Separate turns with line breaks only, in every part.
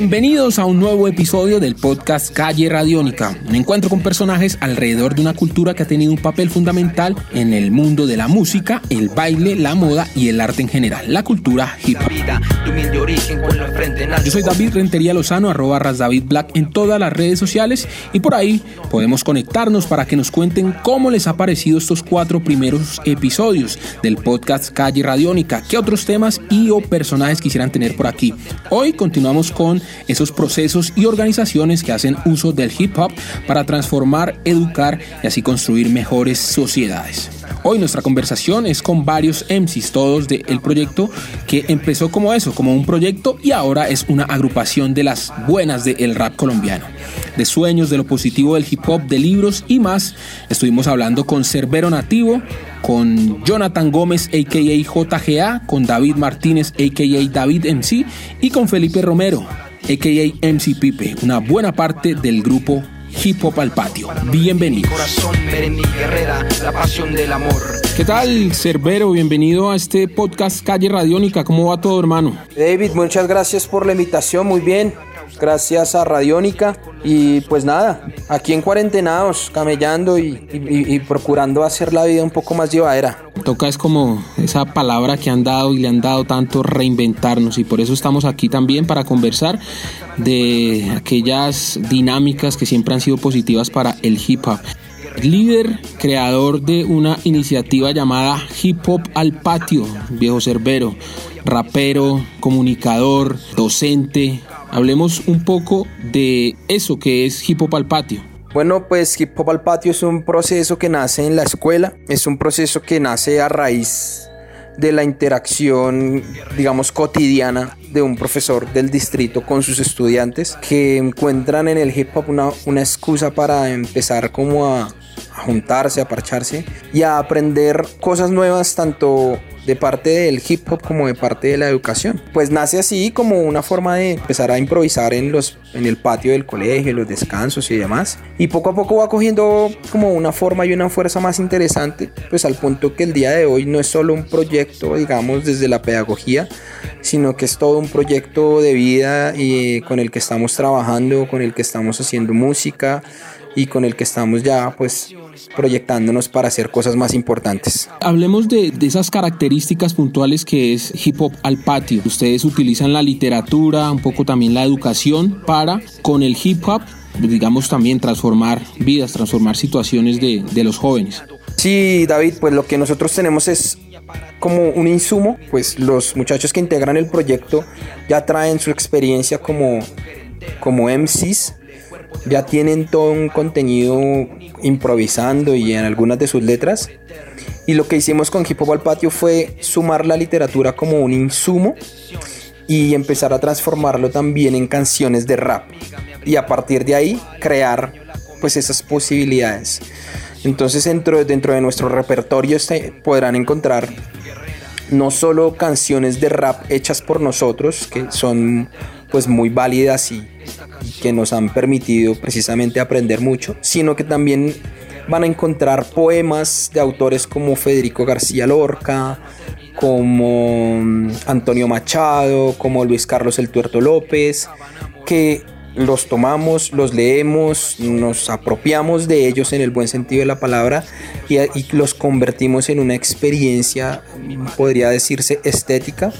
Bienvenidos a un nuevo episodio del podcast Calle Radiónica, un encuentro con personajes alrededor de una cultura que ha tenido un papel fundamental en el mundo de la música, el baile, la moda y el arte en general, la cultura hip hop. Yo soy David Rentería Lozano, arroba David Black en todas las redes sociales y por ahí podemos conectarnos para que nos cuenten cómo les ha parecido estos cuatro primeros episodios del podcast Calle Radiónica, qué otros temas y o personajes quisieran tener por aquí. Hoy continuamos con esos procesos y organizaciones que hacen uso del hip hop para transformar, educar y así construir mejores sociedades. Hoy nuestra conversación es con varios MCs, todos del proyecto que empezó como eso, como un proyecto y ahora es una agrupación de las buenas del rap colombiano. De sueños, de lo positivo del hip hop, de libros y más. Estuvimos hablando con Cerbero Nativo, con Jonathan Gómez, a.k.a. JGA, con David Martínez, a.k.a. David MC y con Felipe Romero, a.k.a. MC Pipe, una buena parte del grupo Hip Hop al Patio. Bienvenido. la pasión del amor. ¿Qué tal, Cerbero? Bienvenido a este podcast Calle Radiónica. ¿Cómo va todo, hermano?
David, muchas gracias por la invitación. Muy bien gracias a Radiónica. Y pues nada, aquí en cuarentenados, camellando y, procurando hacer la vida un poco más llevadera.
Toca es como esa palabra que han dado y le han dado tanto reinventarnos y por eso estamos aquí también para conversar de aquellas dinámicas que siempre han sido positivas para el hip hop líder, creador de una iniciativa llamada Hip Hop al Patio, viejo cerbero, rapero, comunicador, docente, Hablemos un poco de eso que es Hip Hop al Patio.
Bueno, pues Hip Hop al Patio es un proceso que nace en la escuela, es un proceso que nace a raíz de la interacción, digamos, cotidiana de un profesor del distrito con sus estudiantes que encuentran en el hip hop una, una excusa para empezar como a, a juntarse, a parcharse y a aprender cosas nuevas tanto de parte del hip hop como de parte de la educación. Pues nace así como una forma de empezar a improvisar en, los, en el patio del colegio, en los descansos y demás. Y poco a poco va cogiendo como una forma y una fuerza más interesante, pues al punto que el día de hoy no es solo un proyecto, digamos, desde la pedagogía, sino que es todo un proyecto de vida y con el que estamos trabajando, con el que estamos haciendo música y con el que estamos ya pues proyectándonos para hacer cosas más importantes.
Hablemos de, esas características puntuales que es hip hop al patio. Ustedes utilizan la literatura, un poco también la educación para con el hip hop digamos también transformar vidas, transformar situaciones de, de los jóvenes.
Sí, David, pues lo que nosotros tenemos es como un insumo, pues los muchachos que integran el proyecto ya traen su experiencia como, como MCs ya tienen todo un contenido improvisando y en algunas de sus letras. Y lo que hicimos con Hip Hop al Patio fue sumar la literatura como un insumo y empezar a transformarlo también en canciones de rap. Y a partir de ahí crear pues esas posibilidades. Entonces dentro, dentro de nuestro repertorio este, podrán encontrar no solo canciones de rap hechas por nosotros, que son pues muy válidas y, que nos han permitido precisamente aprender mucho, sino que también van a encontrar poemas de autores como Federico García Lorca, como mm, Antonio Machado, como Luis Carlos El Tuerto López, que los tomamos, los leemos, nos apropiamos de ellos en el buen sentido de la palabra y, y los convertimos en una experiencia, podría decirse, estética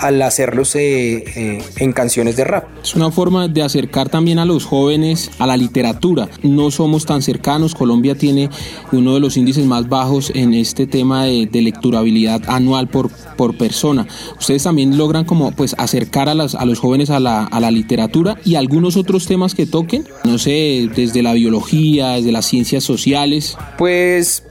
al hacerlos eh, eh, en canciones de rap.
Es una forma de acercar también a los jóvenes a la literatura. No somos tan cercanos. Colombia tiene uno de los índices más bajos en este tema de, lecturabilidad anual por, por persona. Ustedes también logran como pues acercar a, las, a los jóvenes a la, a la literatura y algunos otros temas que toquen, no sé, desde la biología, desde las ciencias sociales.
Pues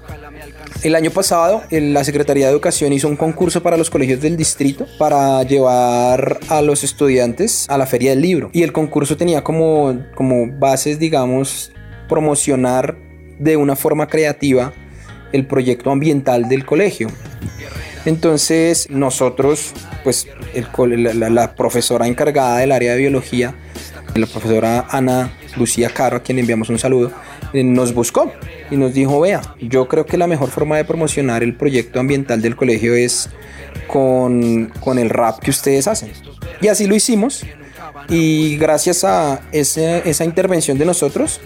el año pasado, la Secretaría de Educación hizo un concurso para los colegios del distrito para llevar a los estudiantes a la Feria del Libro. Y el concurso tenía como, como bases, digamos, promocionar de una forma creativa el proyecto ambiental del colegio. Entonces nosotros, pues la, profesora encargada del área de biología, la profesora Ana Lucía Caro, a quien enviamos un saludo, nos buscó y nos dijo, vea, yo creo que la mejor forma de promocionar el proyecto ambiental del colegio es con, con el rap que ustedes hacen. Y así lo hicimos. Y gracias a esa intervención de nosotros,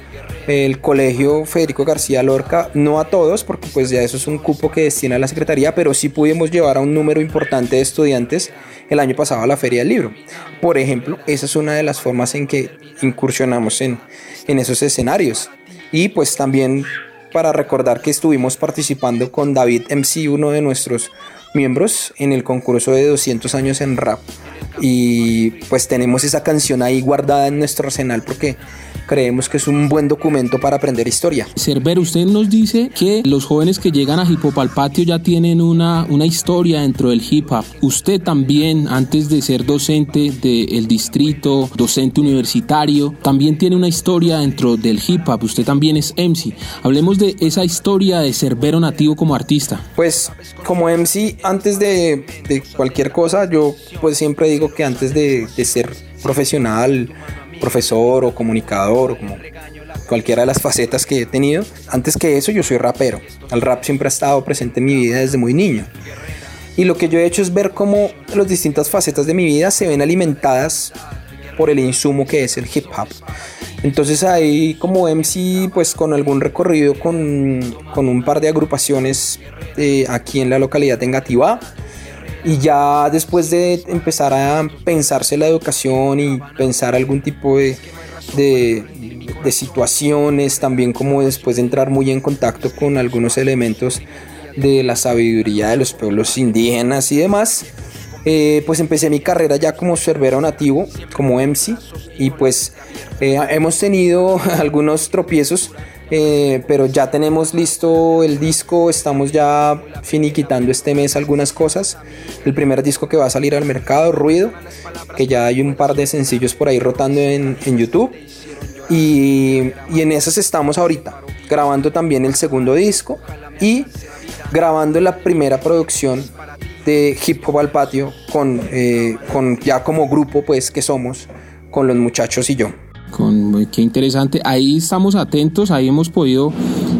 el colegio Federico García Lorca, no a todos, porque pues ya eso es un cupo que destina la Secretaría, pero sí pudimos llevar a un número importante de estudiantes el año pasado a la Feria del Libro. Por ejemplo, esa es una de las formas en que incursionamos en, en esos escenarios. Y pues también para recordar que estuvimos participando con David MC, uno de nuestros miembros, en el concurso de 200 años en rap. Y pues tenemos esa canción ahí guardada en nuestro arsenal porque creemos que es un buen documento para aprender historia.
Cerver, usted nos dice que los jóvenes que llegan a Hip Hop al patio ya tienen una, una historia dentro del hip hop. Usted también, antes de ser docente del distrito, docente universitario, también tiene una historia dentro del hip hop. Usted también es MC. Hablemos de esa historia de Cerbero nativo como artista.
Pues como MC, antes de, de cualquier cosa, yo pues siempre digo que antes de, de ser profesional, profesor o comunicador o como cualquiera de las facetas que he tenido. Antes que eso yo soy rapero. El rap siempre ha estado presente en mi vida desde muy niño. Y lo que yo he hecho es ver cómo las distintas facetas de mi vida se ven alimentadas por el insumo que es el hip hop. Entonces ahí como MC, pues con algún recorrido con, con un par de agrupaciones eh, aquí en la localidad de Engativá, y ya después de empezar a pensarse la educación y pensar algún tipo de, de, situaciones, también como después de entrar muy en contacto con algunos elementos de la sabiduría de los pueblos indígenas y demás, eh, pues empecé mi carrera ya como cerbero nativo, como MC, y pues eh, hemos tenido algunos tropiezos eh, pero ya tenemos listo el disco, estamos ya finiquitando este mes algunas cosas. El primer disco que va a salir al mercado, Ruido, que ya hay un par de sencillos por ahí rotando en, YouTube. Y, y, en esas estamos ahorita, grabando también el segundo disco y grabando la primera producción de Hip Hop al Patio con, eh, con ya como grupo pues que somos, con los muchachos y yo.
Con, qué interesante. Ahí estamos atentos, ahí hemos podido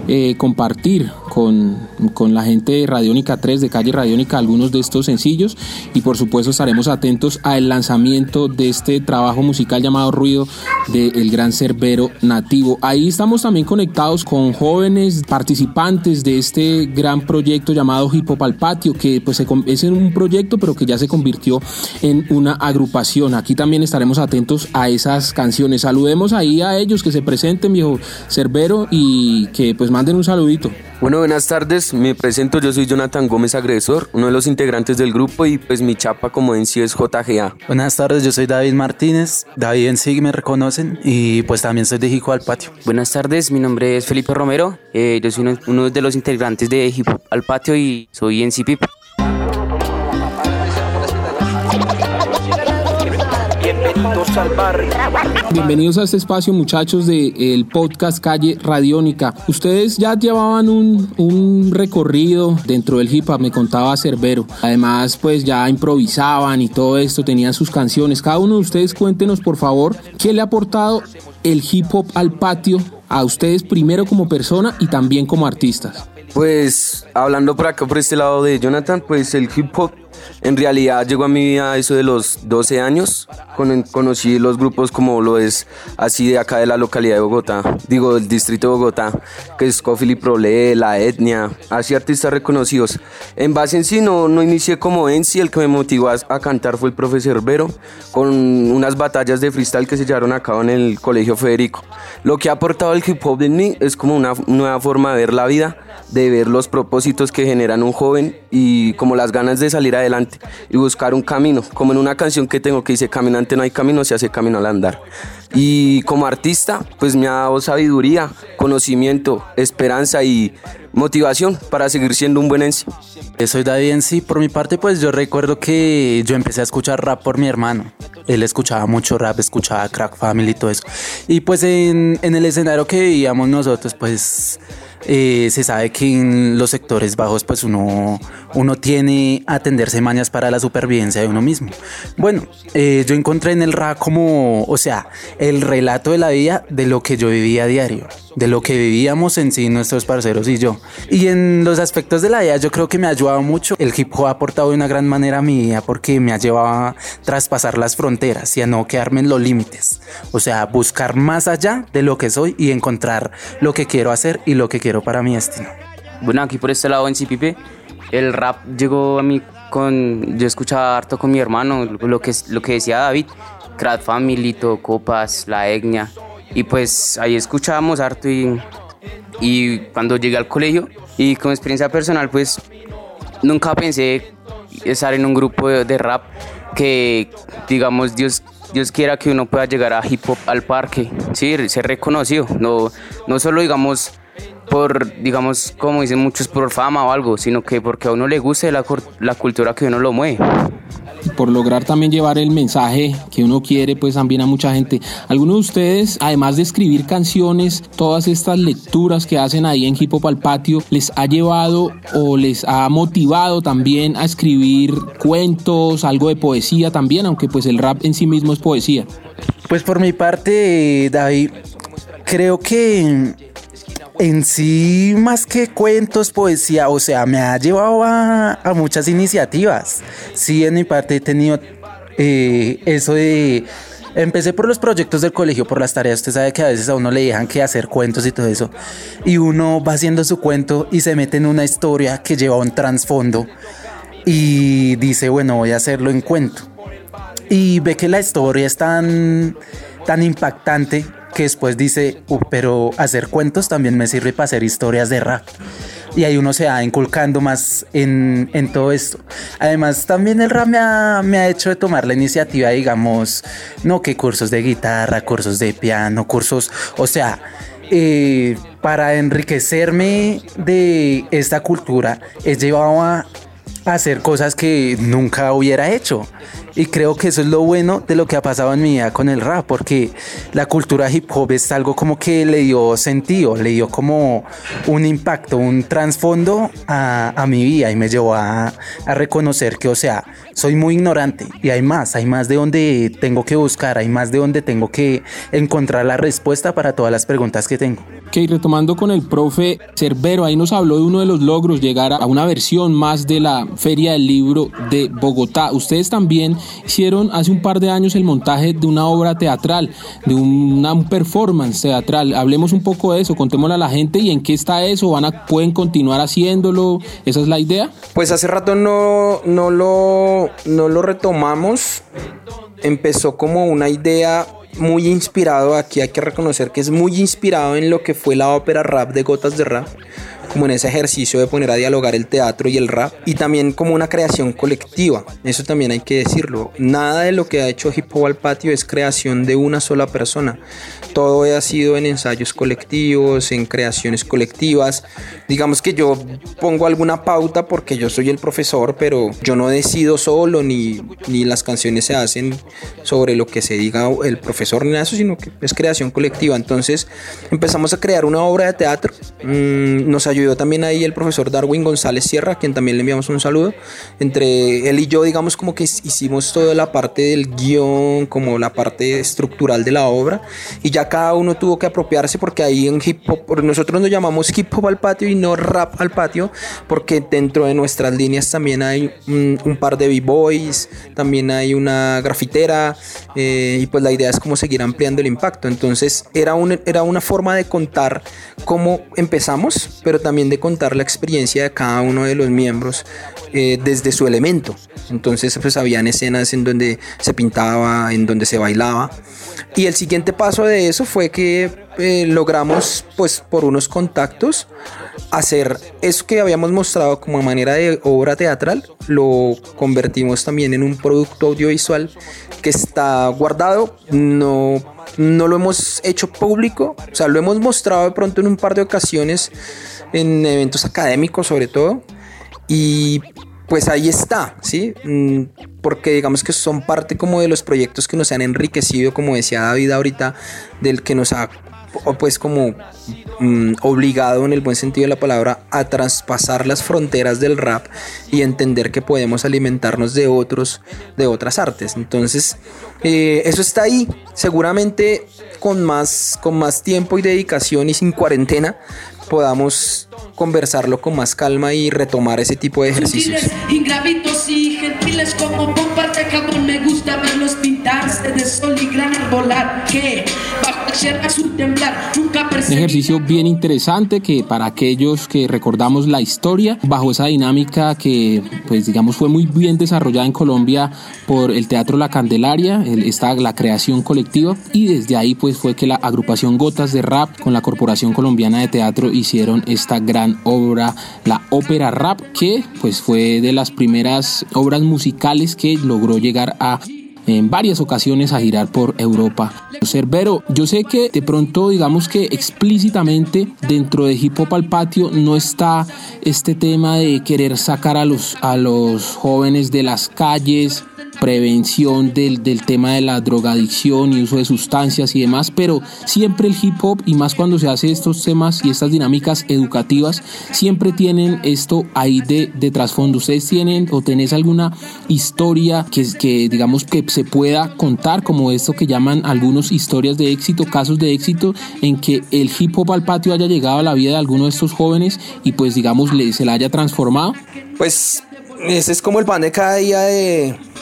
eh, compartir con, con, la gente de Radiónica 3, de Calle Radiónica, algunos de estos sencillos y por supuesto estaremos atentos al lanzamiento de este trabajo musical llamado Ruido de El Gran Cerbero Nativo. Ahí estamos también conectados con jóvenes participantes de este gran proyecto llamado Hip Hop al Patio, que pues es un proyecto pero que ya se convirtió en una agrupación. Aquí también estaremos atentos a esas canciones. Saludemos ahí a ellos que se presenten, viejo Cerbero, y que pues manden un saludito.
Bueno, buenas tardes, me presento, yo soy Jonathan Gómez Agresor, uno de los integrantes del grupo y pues mi chapa como en sí es JGA.
Buenas tardes, yo soy David Martínez, David en sí me reconocen y pues también soy de Hijo al Patio.
Buenas tardes, mi nombre es Felipe Romero, eh, yo soy uno, de los integrantes de Hip al Patio y soy en sí
Bienvenidos a este espacio, muchachos, del podcast Calle Radiónica. Ustedes ya llevaban un, recorrido dentro del hip hop, me contaba Cerbero. Además, pues ya improvisaban y todo esto, tenían sus canciones. Cada uno de ustedes cuéntenos, por favor, qué le ha aportado el hip hop al patio a ustedes primero como persona y también como artistas.
Pues hablando por acá, por este lado de Jonathan, pues el hip hop en realidad llegó a mi vida eso de los 12 años. conocí los grupos como lo es así de acá de la localidad de Bogotá, digo del distrito de Bogotá, que es Cofil y Prole, La Etnia, así artistas reconocidos. En base en sí no, no inicié como en sí, el que me motivó a, cantar fue el profesor Vero, con unas batallas de freestyle que se llevaron a cabo en el Colegio Federico. Lo que ha aportado el hip hop en mí es como una nueva forma de ver la vida, de ver los propósitos que generan un joven y como las ganas de salir adelante y buscar un camino, como en una canción que tengo que dice caminante no hay camino, se hace camino al andar. Y como artista, pues me ha dado sabiduría, conocimiento, esperanza y motivación para seguir siendo un buen en sí.
Soy David en sí, por mi parte pues yo recuerdo que yo empecé a escuchar rap por mi hermano. Él escuchaba mucho rap, escuchaba Crack Family y todo eso. Y pues en, en el escenario que veíamos nosotros pues eh, se sabe que en los sectores bajos pues uno, uno tiene a atenderse mañas para la supervivencia de uno mismo. Bueno, eh, yo encontré en el rap como, o sea, el relato de la vida de lo que yo vivía a diario, de lo que vivíamos en sí nuestros parceros y yo. Y en los aspectos de la vida yo creo que me ha ayudado mucho. El hip hop ha aportado de una gran manera a mi vida porque me ha llevado a traspasar las fronteras y a no quedarme en los límites. O sea, buscar más allá de lo que soy y encontrar lo que quiero hacer y lo que quiero para mi destino.
Bueno, aquí por este lado en Cipipe, el rap llegó a mí con. Yo escuchaba harto con mi hermano, lo que, lo que decía David, Crat Family, Copas, La Etnia. Y pues ahí escuchábamos harto y, y cuando llegué al colegio y con experiencia personal, pues nunca pensé estar en un grupo de, de rap que, digamos, Dios Dios quiera que uno pueda llegar a hip hop al parque, sí, ser reconocido, no, no solo digamos por, digamos, como dicen muchos, por fama o algo, sino que porque a uno le guste la, la cultura que uno lo mueve
por lograr también llevar el mensaje que uno quiere, pues también a mucha gente. Algunos de ustedes, además de escribir canciones, todas estas lecturas que hacen ahí en Hip Hop al Patio, les ha llevado o les ha motivado también a escribir cuentos, algo de poesía también, aunque pues el rap en sí mismo es poesía.
Pues por mi parte, David, creo que en sí, más que cuentos, poesía, o sea, me ha llevado a, muchas iniciativas. Sí, en mi parte he tenido eh, eso de... Empecé por los proyectos del colegio, por las tareas. Usted sabe que a veces a uno le dejan que hacer cuentos y todo eso. Y uno va haciendo su cuento y se mete en una historia que lleva un trasfondo. Y dice, bueno, voy a hacerlo en cuento. Y ve que la historia es tan, tan impactante que después dice, uh, pero hacer cuentos también me sirve para hacer historias de rap. Y ahí uno se va inculcando más en, todo esto. Además, también el rap me ha, me ha, hecho de tomar la iniciativa, digamos, no que cursos de guitarra, cursos de piano, cursos, o sea, eh, para enriquecerme de esta cultura, he llevado a hacer cosas que nunca hubiera hecho. Y creo que eso es lo bueno de lo que ha pasado en mi vida con el rap, porque la cultura hip hop es algo como que le dio sentido, le dio como un impacto, un trasfondo a, a, mi vida y me llevó a, a, reconocer que, o sea, soy muy ignorante y hay más, hay más de donde tengo que buscar, hay más de donde tengo que encontrar la respuesta para todas las preguntas que tengo.
Ok, retomando con el profe Cerbero, ahí nos habló de uno de los logros, llegar a una versión más de la Feria del Libro de Bogotá. Ustedes también hicieron hace un par de años el montaje de una obra teatral, de una performance teatral. Hablemos un poco de eso, contémosle a la gente y en qué está eso, van a, pueden continuar haciéndolo, esa es la idea.
Pues hace rato no, no, lo, no lo retomamos, empezó como una idea muy inspirado, aquí hay que reconocer que es muy inspirado en lo que fue la ópera rap de Gotas de Rap como en ese ejercicio de poner a dialogar el teatro y el rap y también como una creación colectiva. Eso también hay que decirlo. Nada de lo que ha hecho Hip Hop al Patio es creación de una sola persona. Todo ha sido en ensayos colectivos, en creaciones colectivas. Digamos que yo pongo alguna pauta porque yo soy el profesor, pero yo no decido solo ni, ni las canciones se hacen sobre lo que se diga el profesor ni eso, sino que es creación colectiva. Entonces empezamos a crear una obra de teatro. Mm, nos ayudó también ahí el profesor Darwin González Sierra, quien también le enviamos un saludo. Entre él y yo, digamos, como que hicimos toda la parte del guion, como la parte estructural de la obra, y ya cada uno tuvo que apropiarse porque ahí en hip hop, nosotros nos llamamos hip hop al patio y no rap al patio, porque dentro de nuestras líneas también hay un, par de b-boys, también hay una grafitera, eh, y pues la idea es como seguir ampliando el impacto. Entonces era, un, era una forma de contar cómo empezamos, pero también de contar la experiencia de cada uno de los miembros eh, desde su elemento. Entonces, pues habían escenas en donde se pintaba, en donde se bailaba. Y el siguiente paso de eso fue que eh, logramos, pues por unos contactos, hacer eso que habíamos mostrado como manera de obra teatral, lo convertimos también en un producto audiovisual que está guardado, no, no lo hemos hecho público, o sea, lo hemos mostrado de pronto en un par de ocasiones en eventos académicos sobre todo. Y pues ahí está, ¿sí? Mm, porque digamos que son parte como de los proyectos que nos han enriquecido, como decía David ahorita, del que nos ha pues como mm, obligado en el buen sentido de la palabra a traspasar las fronteras del rap y entender que podemos alimentarnos de otros, de otras artes. Entonces, eh, eso está ahí. Seguramente con más, con más tiempo y dedicación y sin cuarentena podamos conversarlo con más calma y retomar ese tipo de ejercicios.
Ingravitos y gentiles como bombarte cabrón me gusta verlos pintarse de sol y gran volar que
Un ejercicio bien interesante que para aquellos que recordamos la historia bajo esa dinámica que pues digamos fue muy bien desarrollada en Colombia por el Teatro La Candelaria, el, esta, la creación colectiva y desde ahí pues fue que la agrupación Gotas de Rap con la Corporación Colombiana de Teatro hicieron esta gran obra, la ópera rap, que pues fue de las primeras obras musicales que logró llegar a en varias ocasiones a girar por Europa. Cerbero, yo sé que de pronto digamos que explícitamente dentro de Hip Hop al Patio no está este tema de querer sacar a los, a los jóvenes de las calles, prevención del, del, tema de la drogadicción y uso de sustancias y demás, pero siempre el hip hop y más cuando se hace estos temas y estas dinámicas educativas, siempre tienen esto ahí de, de trasfondo. ¿Ustedes tienen o tenés alguna historia que, que digamos que se pueda contar como esto que llaman algunos historias de éxito, casos de éxito en que el hip hop al patio haya llegado a la vida de alguno de estos jóvenes y pues digamos le, se la haya transformado?
Pues ese es como el pan de cada día de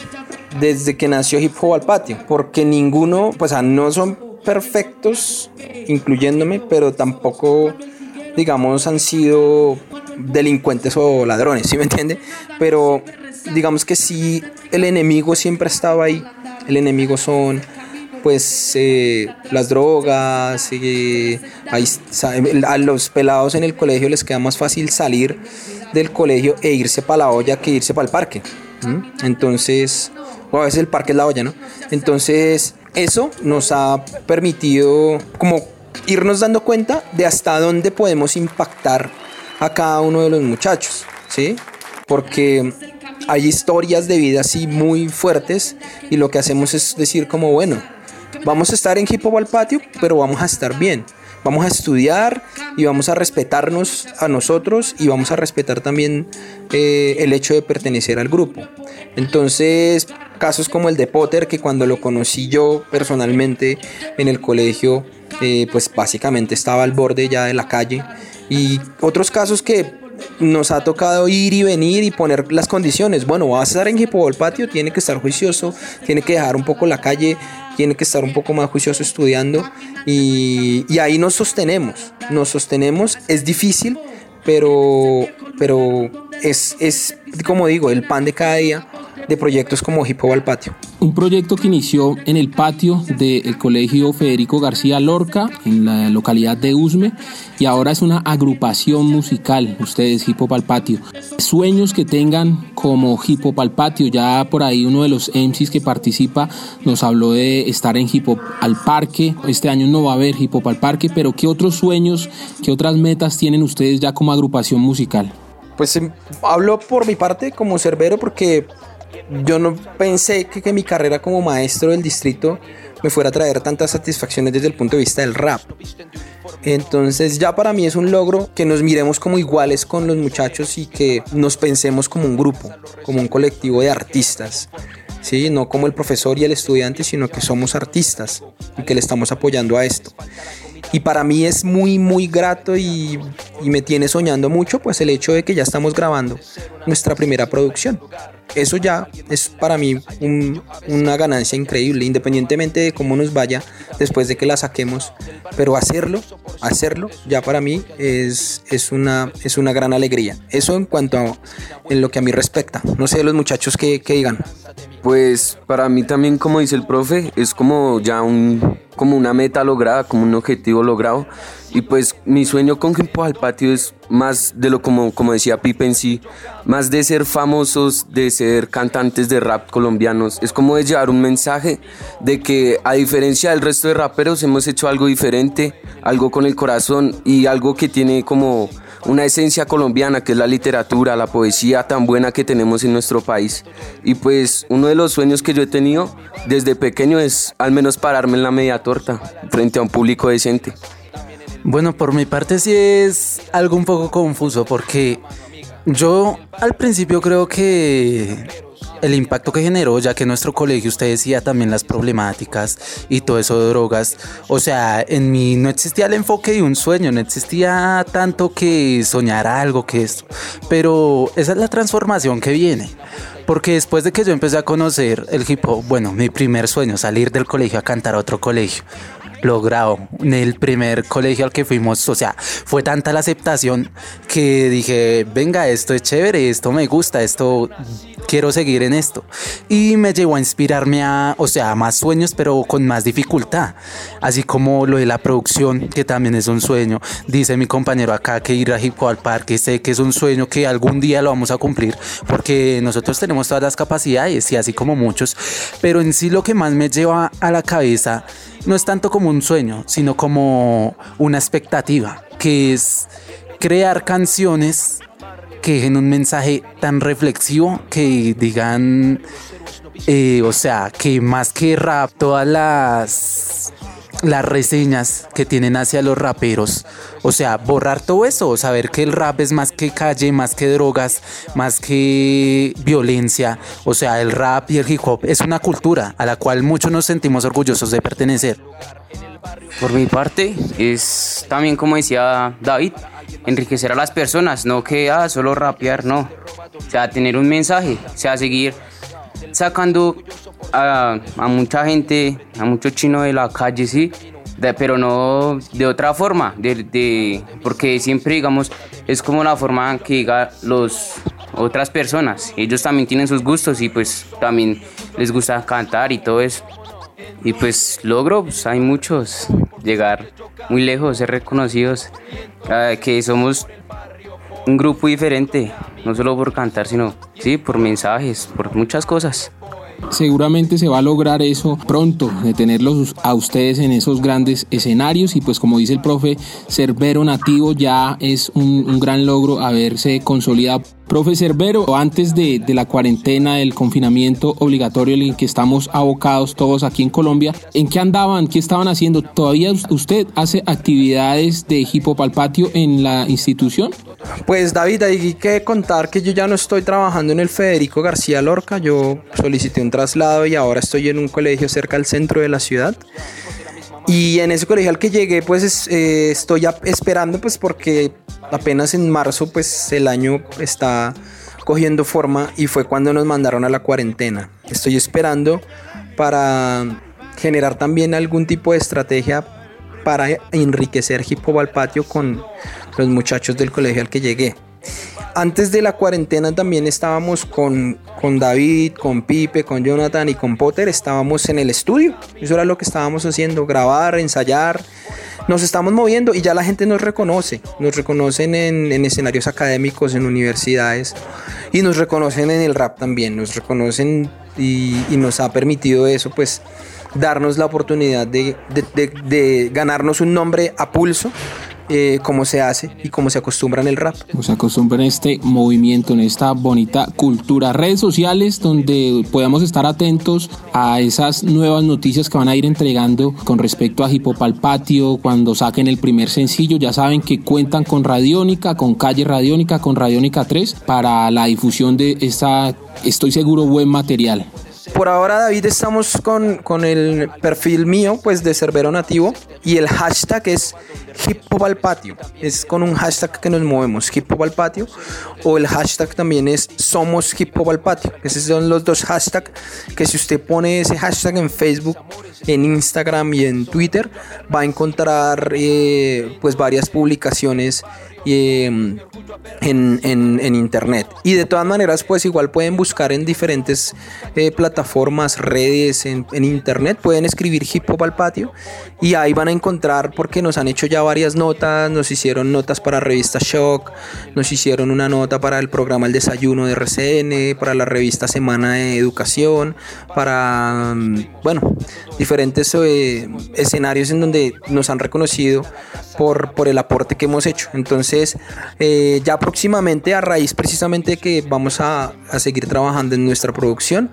desde que nació Hip Hop al Patio, porque ninguno, pues no son perfectos, incluyéndome, pero tampoco, digamos, han sido delincuentes o ladrones, ¿sí me entiende? Pero digamos que sí, el enemigo siempre ha estado ahí, el enemigo son pues eh, las drogas, eh, a los pelados en el colegio les queda más fácil salir del colegio e irse para la olla que irse para el parque. Entonces, o a veces el parque es la olla, ¿no? Entonces, eso nos ha permitido como irnos dando cuenta de hasta dónde podemos impactar a cada uno de los muchachos, ¿sí? Porque hay historias de vida así muy fuertes y lo que hacemos es decir como, bueno, vamos a estar en Hip Hop al patio, pero vamos a estar bien. Vamos a estudiar y vamos a respetarnos a nosotros y vamos a respetar también eh, el hecho de pertenecer al grupo. Entonces, casos como el de Potter, que cuando lo conocí yo personalmente en el colegio, eh, pues básicamente estaba al borde ya de la calle. Y otros casos que nos ha tocado ir y venir y poner las condiciones. Bueno, vas a estar en Hip Hop Patio, tiene que estar juicioso, tiene que dejar un poco la calle, tiene que estar un poco más juicioso estudiando y, y ahí nos sostenemos, nos sostenemos, es difícil, pero, pero es, es, como digo, el pan de cada día de proyectos como Hip Hop al Patio.
Un proyecto que inició en el patio del Colegio Federico García Lorca, en la localidad de Usme, y ahora es una agrupación musical, ustedes, Hip Hop al Patio. Sueños que tengan como Hip Hop al Patio, ya por ahí uno de los MCs que participa nos habló de estar en Hip Hop al Parque, este año no va a haber Hip Hop al Parque, pero ¿qué otros sueños, qué otras metas tienen ustedes ya como agrupación musical?
Pues hablo por mi parte como cerbero porque yo no pensé que, mi carrera como maestro del distrito me fuera a traer tantas satisfacciones desde el punto de vista del rap. Entonces ya para mí es un logro que nos miremos como iguales con los muchachos y que nos pensemos como un grupo, como un colectivo de artistas. ¿sí? No como el profesor y el estudiante, sino que somos artistas y que le estamos apoyando a esto. Y para mí es muy, muy grato y, y me tiene soñando mucho, pues el hecho de que ya estamos grabando nuestra primera producción eso ya es para mí un, una ganancia increíble, independientemente de cómo nos vaya después de que la saquemos. Pero hacerlo, hacerlo, ya para mí es, es, una, es una gran alegría. Eso en cuanto a en lo que a mí respecta. No sé los muchachos que, que digan.
Pues para mí también, como dice el profe, es como ya un, como una meta lograda, como un objetivo logrado. Y pues mi sueño con Hip al Patio es más de lo como, como decía Pipe en sí, más de ser famosos, de ser cantantes de rap colombianos. Es como de llevar un mensaje de que a diferencia del resto de raperos hemos hecho algo diferente, algo con el corazón y algo que tiene como una esencia colombiana que es la literatura, la poesía tan buena que tenemos en nuestro país. Y pues uno de los sueños que yo he tenido desde pequeño es al menos pararme en la media torta frente a un público decente.
Bueno, por mi parte sí es algo un poco confuso porque yo al principio creo que el impacto que generó, ya que nuestro colegio, usted decía también las problemáticas y todo eso de drogas, o sea, en mí no existía el enfoque de un sueño, no existía tanto que soñar algo que esto, pero esa es la transformación que viene. Porque después de que yo empecé a conocer el hip hop, bueno, mi primer sueño, salir del colegio a cantar a otro colegio, logrado en el primer colegio al que fuimos. O sea, fue tanta la aceptación que dije, venga, esto es chévere, esto me gusta, esto quiero seguir en esto. Y me llevó a inspirarme a, o sea, a más sueños, pero con más dificultad. Así como lo de la producción, que también es un sueño. Dice mi compañero acá que ir a Hip al Parque, sé que es un sueño que algún día lo vamos a cumplir, porque nosotros tenemos todas las capacidades y así como muchos. Pero en sí lo que más me lleva a la cabeza no es tanto como un sueño, sino como una expectativa, que es crear canciones que dejen un mensaje tan reflexivo que digan, eh, o sea, que más que rap, todas las las reseñas que tienen hacia los raperos. O sea, borrar todo eso, saber que el rap es más que calle, más que drogas, más que violencia. O sea, el rap y el hip hop es una cultura a la cual muchos nos sentimos orgullosos de pertenecer.
Por mi parte, es también como decía David, enriquecer a las personas, no que ah, solo rapear, no. O sea, tener un mensaje, o sea, seguir sacando a, mucha gente, a muchos chinos de la calle, sí, pero no de otra forma, de, porque siempre, digamos, es como la forma que diga los otras personas. Ellos también tienen sus gustos y pues también les gusta cantar y todo eso. Y pues logro, pues hay muchos, llegar muy lejos, ser reconocidos, ah, que somos un grupo diferente, no solo por cantar, sino sí, por mensajes, por muchas cosas.
Seguramente se va a lograr eso pronto, de tenerlos a ustedes en esos grandes escenarios y pues como dice el profe, ser vero nativo ya es un, un gran logro haberse consolidado. Profe Cerbero, antes de, la cuarentena, el confinamiento obligatorio en el que estamos abocados todos aquí en Colombia, ¿en qué andaban? ¿Qué estaban haciendo? ¿Todavía usted hace actividades de hip en la institución?
Pues David, hay que contar que yo ya no estoy trabajando en el Federico García Lorca, yo solicité un traslado y ahora estoy en un colegio cerca al centro de la ciudad. Y en ese colegio al que llegué, pues eh, estoy esperando, pues porque apenas en marzo, pues el año está cogiendo forma y fue cuando nos mandaron a la cuarentena. Estoy esperando para generar también algún tipo de estrategia para enriquecer Hip Hop Patio con los muchachos del colegio al que llegué. Antes de la cuarentena también estábamos con, con David, con Pipe, con Jonathan y con Potter. Estábamos en el estudio. Eso era lo que estábamos haciendo, grabar, ensayar. Nos estamos moviendo y ya la gente nos reconoce. Nos reconocen en, escenarios académicos, en universidades. Y nos reconocen en el rap también. Nos reconocen y, nos ha permitido eso, pues darnos la oportunidad de, ganarnos un nombre a pulso eh, cómo se hace y cómo se acostumbra en el rap.
Se acostumbra en este movimiento, en esta bonita cultura. Redes sociales donde podamos estar atentos a esas nuevas noticias que van a ir entregando con respecto a Hip Patio, cuando saquen el primer sencillo. Ya saben que cuentan con Radiónica, con Calle Radiónica, con Radiónica 3 para la difusión de esta, estoy seguro, buen material.
Por ahora, David, estamos con, con, el perfil mío, pues de Cerbero Nativo, y el hashtag es Hip Hop al Patio. Es con un hashtag que nos movemos, Hip Hop al Patio, o el hashtag también es Somos Hip Hop al Patio. Esos son los dos hashtags que si usted pone ese hashtag en Facebook, en Instagram y en Twitter, va a encontrar eh, pues varias publicaciones Em, en, en, internet. Y de todas maneras, pues igual pueden buscar en diferentes eh, plataformas, redes, en, internet, pueden escribir hip hop al patio y ahí van a encontrar porque nos han hecho ya varias notas, nos hicieron notas para revista Shock, nos hicieron una nota para el programa El Desayuno de RCN, para la revista Semana de Educación, para, mm, bueno, diferentes eh, escenarios en donde nos han reconocido por, por el aporte que hemos hecho. Entonces, Entonces, eh, ya próximamente, a raíz precisamente que vamos a, a seguir trabajando en nuestra producción,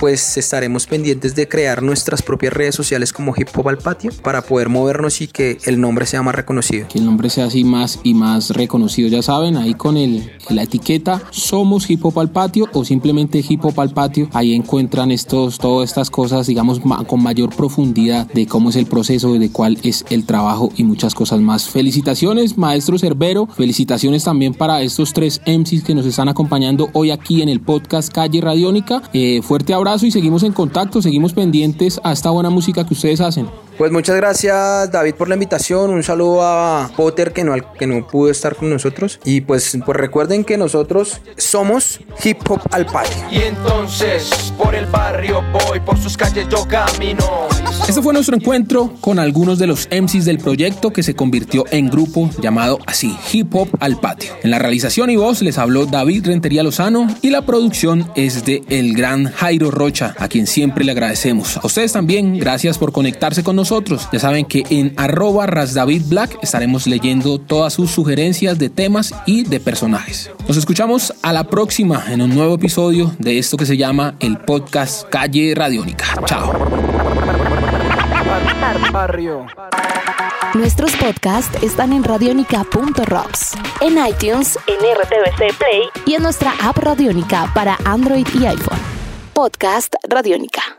pues estaremos pendientes de crear nuestras propias redes sociales como Hip Hop al Patio para poder movernos y que el nombre sea más reconocido.
Que el nombre sea así más y más reconocido. Ya saben, ahí con el, la etiqueta Somos Hip Hop al Patio o simplemente Hip Hop al Patio, ahí encuentran estos, todas estas cosas, digamos, con mayor profundidad de cómo es el proceso, de cuál es el trabajo y muchas cosas más. Felicitaciones, maestro Cerbero. Felicitaciones también para estos tres MCs que nos están acompañando hoy aquí en el podcast Calle Radiónica. Eh, fuerte abrazo y seguimos en contacto, seguimos pendientes a esta buena música que ustedes hacen.
Pues muchas gracias David por la invitación, un saludo a Potter que no, que no pudo estar con nosotros y pues, pues recuerden que nosotros somos Hip Hop al Patio.
Y entonces por el barrio voy, por sus calles yo camino.
Este fue nuestro encuentro con algunos de los MCs del proyecto que se convirtió en grupo llamado así, Hip Hop al Patio. En la realización y voz les habló David Rentería Lozano y la producción es de el gran Jairo Rocha, a quien siempre le agradecemos. A ustedes también, gracias por conectarse con nosotros. Ya saben que en arroba rasdavidblack estaremos leyendo todas sus sugerencias de temas y de personajes. Nos escuchamos a la próxima en un nuevo episodio de esto que se llama el podcast Calle Radiónica. Chao.
Barrio.
Nuestros podcasts están en radionica.rocks, en iTunes, en RTVC Play y en nuestra app Radionica para Android y iPhone. Podcast Radionica.